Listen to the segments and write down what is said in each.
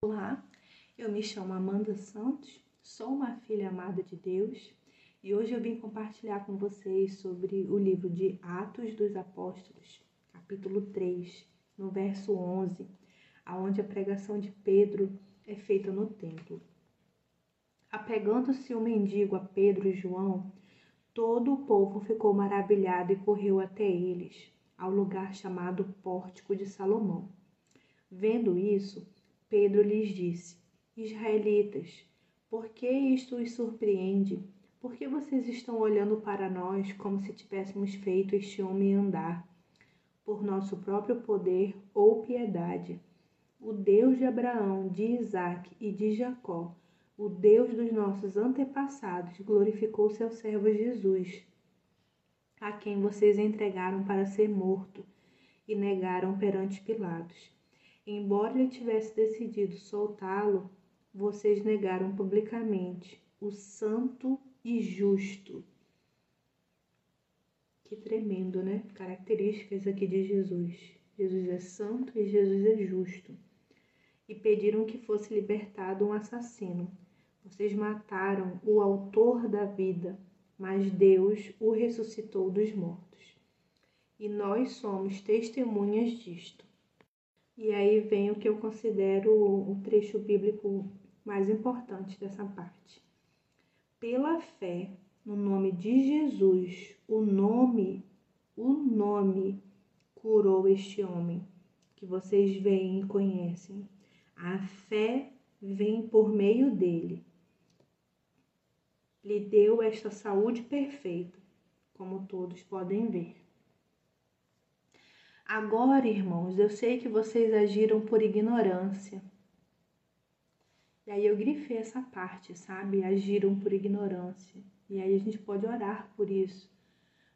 Olá, eu me chamo Amanda Santos, sou uma filha amada de Deus e hoje eu vim compartilhar com vocês sobre o livro de Atos dos Apóstolos, capítulo 3, no verso 11, aonde a pregação de Pedro é feita no templo. Apegando-se o mendigo a Pedro e João, todo o povo ficou maravilhado e correu até eles, ao lugar chamado Pórtico de Salomão. Vendo isso, Pedro lhes disse: Israelitas, por que isto os surpreende? Por que vocês estão olhando para nós como se tivéssemos feito este homem andar? Por nosso próprio poder ou piedade? O Deus de Abraão, de Isaque e de Jacó, o Deus dos nossos antepassados, glorificou seu servo Jesus, a quem vocês entregaram para ser morto e negaram perante Pilatos Embora ele tivesse decidido soltá-lo, vocês negaram publicamente o santo e justo. Que tremendo, né? Características aqui de Jesus. Jesus é santo e Jesus é justo. E pediram que fosse libertado um assassino. Vocês mataram o autor da vida, mas Deus o ressuscitou dos mortos. E nós somos testemunhas disto. E aí vem o que eu considero o trecho bíblico mais importante dessa parte. Pela fé no nome de Jesus, o nome, o nome curou este homem que vocês veem e conhecem. A fé vem por meio dele. Lhe deu esta saúde perfeita, como todos podem ver. Agora, irmãos, eu sei que vocês agiram por ignorância. E aí eu grifei essa parte, sabe? Agiram por ignorância. E aí a gente pode orar por isso,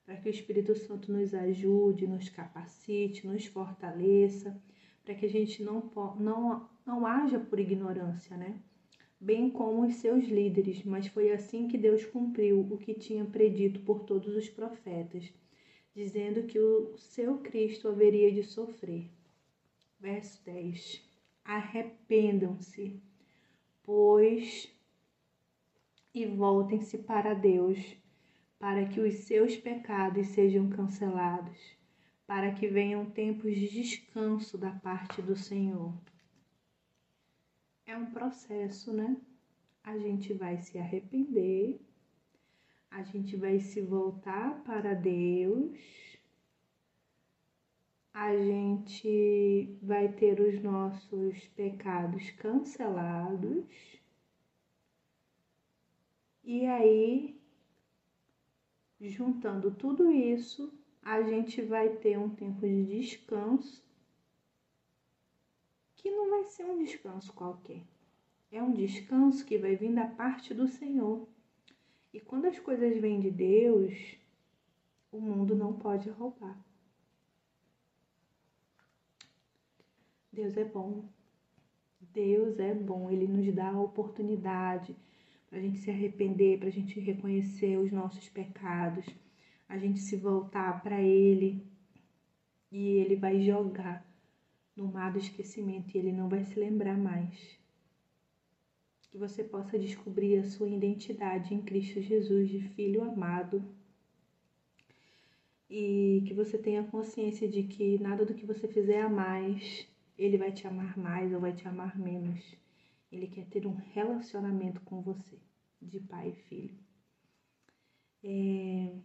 para que o Espírito Santo nos ajude, nos capacite, nos fortaleça, para que a gente não, não, não haja por ignorância, né? Bem como os seus líderes, mas foi assim que Deus cumpriu o que tinha predito por todos os profetas dizendo que o seu Cristo haveria de sofrer. Verso 10: Arrependam-se, pois, e voltem-se para Deus, para que os seus pecados sejam cancelados, para que venham tempos de descanso da parte do Senhor. É um processo, né? A gente vai se arrepender a gente vai se voltar para Deus, a gente vai ter os nossos pecados cancelados, e aí, juntando tudo isso, a gente vai ter um tempo de descanso que não vai ser um descanso qualquer. É um descanso que vai vir da parte do Senhor. E quando as coisas vêm de Deus, o mundo não pode roubar. Deus é bom. Deus é bom. Ele nos dá a oportunidade para a gente se arrepender, para a gente reconhecer os nossos pecados, a gente se voltar para Ele e Ele vai jogar no mar do esquecimento e Ele não vai se lembrar mais que você possa descobrir a sua identidade em Cristo Jesus de filho amado e que você tenha consciência de que nada do que você fizer a mais, ele vai te amar mais ou vai te amar menos. Ele quer ter um relacionamento com você, de pai e filho. É...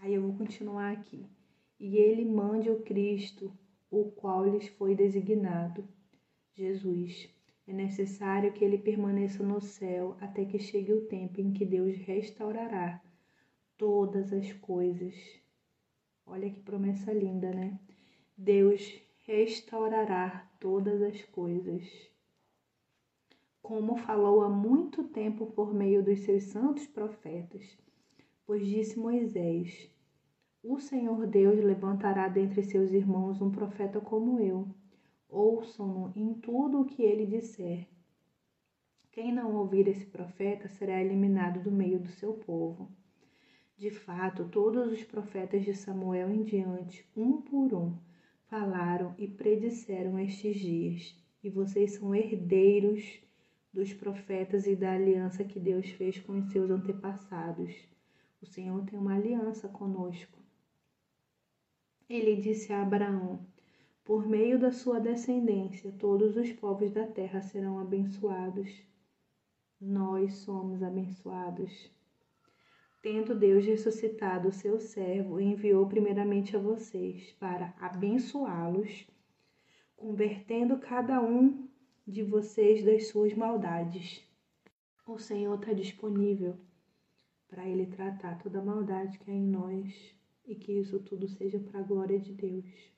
Aí eu vou continuar aqui. E ele mande o Cristo, o qual lhes foi designado, Jesus é necessário que ele permaneça no céu até que chegue o tempo em que Deus restaurará todas as coisas. Olha que promessa linda, né? Deus restaurará todas as coisas. Como falou há muito tempo por meio dos seus santos profetas, pois disse Moisés: O Senhor Deus levantará dentre seus irmãos um profeta como eu ouçam-no em tudo o que ele disser. Quem não ouvir esse profeta será eliminado do meio do seu povo. De fato, todos os profetas de Samuel em diante, um por um, falaram e predisseram estes dias. e vocês são herdeiros dos profetas e da aliança que Deus fez com os seus antepassados. O Senhor tem uma aliança conosco. Ele disse a Abraão: Por meio da sua descendência, todos os povos da terra serão abençoados. Nós somos abençoados. Tendo Deus ressuscitado o seu servo, enviou primeiramente a vocês para abençoá-los, convertendo cada um de vocês das suas maldades. O Senhor está disponível para Ele tratar toda a maldade que há em nós e que isso tudo seja para a glória de Deus.